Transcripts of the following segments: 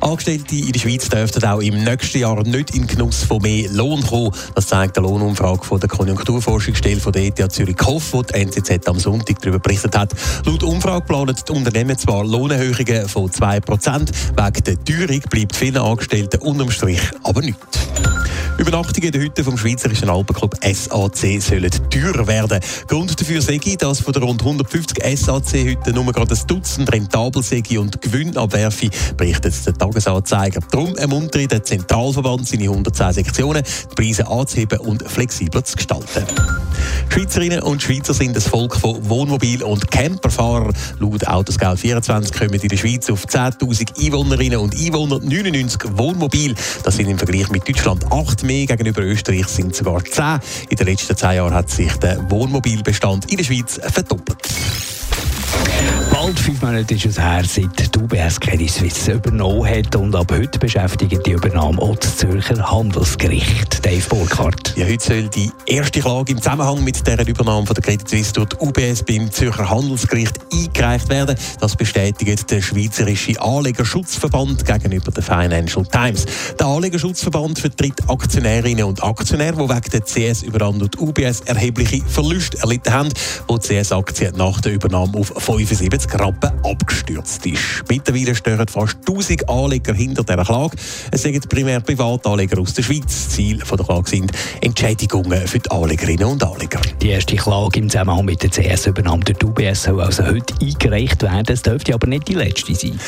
Angestellte in der Schweiz dürften auch im nächsten Jahr nicht in Genuss von mehr Lohn kommen. Das zeigt eine Lohnumfrage von der Konjunkturforschungsstelle von der ETH Zürich KOF, die die NZZ am Sonntag darüber berichtet hat. Laut Umfrage planen die Unternehmen zwar Lohnerhöhungen von 2%, wegen der Teuerung bleibt vielen Angestellten unterm Strich aber nichts. Übernachtungen in den Hütten vom Schweizerischen Alpenclub SAC sollen teurer werden. Grund dafür sei, dass von den rund 150 SAC-Hütten nur gerade ein Dutzend rentabel sei und Gewinn abwerfe, berichtet der Tagesanzeiger. Darum ermuntere der Zentralverband seine 110 Sektionen, die Preise anzuheben und flexibler zu gestalten. Schweizerinnen und Schweizer sind das Volk von Wohnmobil- und Camperfahrern. Laut Autoscout 24 kommen in der Schweiz auf 10.000 Einwohnerinnen und Einwohner 99 Wohnmobil. Das sind im Vergleich mit Deutschland 8 mehr, gegenüber Österreich sind sogar 10. In den letzten 10 Jahren hat sich der Wohnmobilbestand in der Schweiz verdoppelt. Bald fünf Monate ist es her, seit die UBS Credit Suisse übernommen hat und ab heute beschäftigt die Übernahme auch das Zürcher Handelsgericht. Dave Burkhardt. Ja, heute soll die erste Klage im Zusammenhang mit der Übernahme von der Credit Suisse durch die UBS beim Zürcher Handelsgericht eingereicht werden. Das bestätigt der Schweizerische Anlegerschutzverband gegenüber der Financial Times. Der Anlegerschutzverband vertritt Aktionärinnen und Aktionäre, die wegen der CS-Übernahme durch die UBS erhebliche Verluste erlitten haben, wo die CS-Aktie nach der Übernahme auf 75 Rappen abgestürzt ist. Mittlerweile stehen fast 1000 Anleger hinter dieser Klage. Es sind primär Privatanleger aus der Schweiz. Ziel der Klage sind Entschädigungen für die Anlegerinnen und Anleger. Die erste Klage im Zusammenhang mit der CS-Übernahme durch UBS soll also heute eingereicht werden. Es dürfte aber nicht die letzte sein.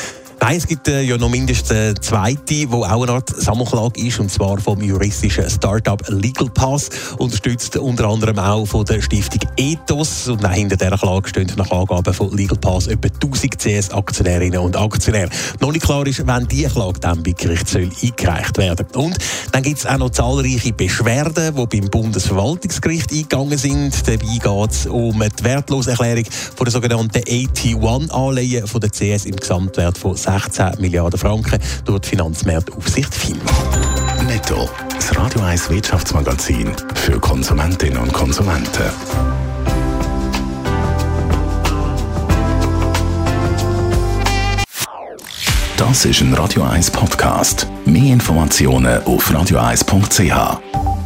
Nein, es gibt äh, ja noch mindestens eine zweite, wo auch eine Art Sammelklage ist, und zwar vom juristischen Startup Legal Pass, unterstützt unter anderem auch von der Stiftung Ethos. Und hinter dieser Klage stehen nach Angaben von Legal Pass etwa 1000 CS-Aktionärinnen und Aktionäre. Noch nicht klar ist, wenn diese Klage dann bei Gericht soll eingereicht werden. Und dann gibt es auch noch zahlreiche Beschwerden, die beim Bundesverwaltungsgericht eingegangen sind. Dabei geht es um die Wertloserklärung von der sogenannten AT1-Anleihen von der CS im Gesamtwert von 16 Milliarden Franken durch die Finanzmarktaufsicht FINMA. Netto, das Radio 1 Wirtschaftsmagazin für Konsumentinnen und Konsumenten. Das ist ein Radio 1 Podcast. Mehr Informationen auf radio1.ch.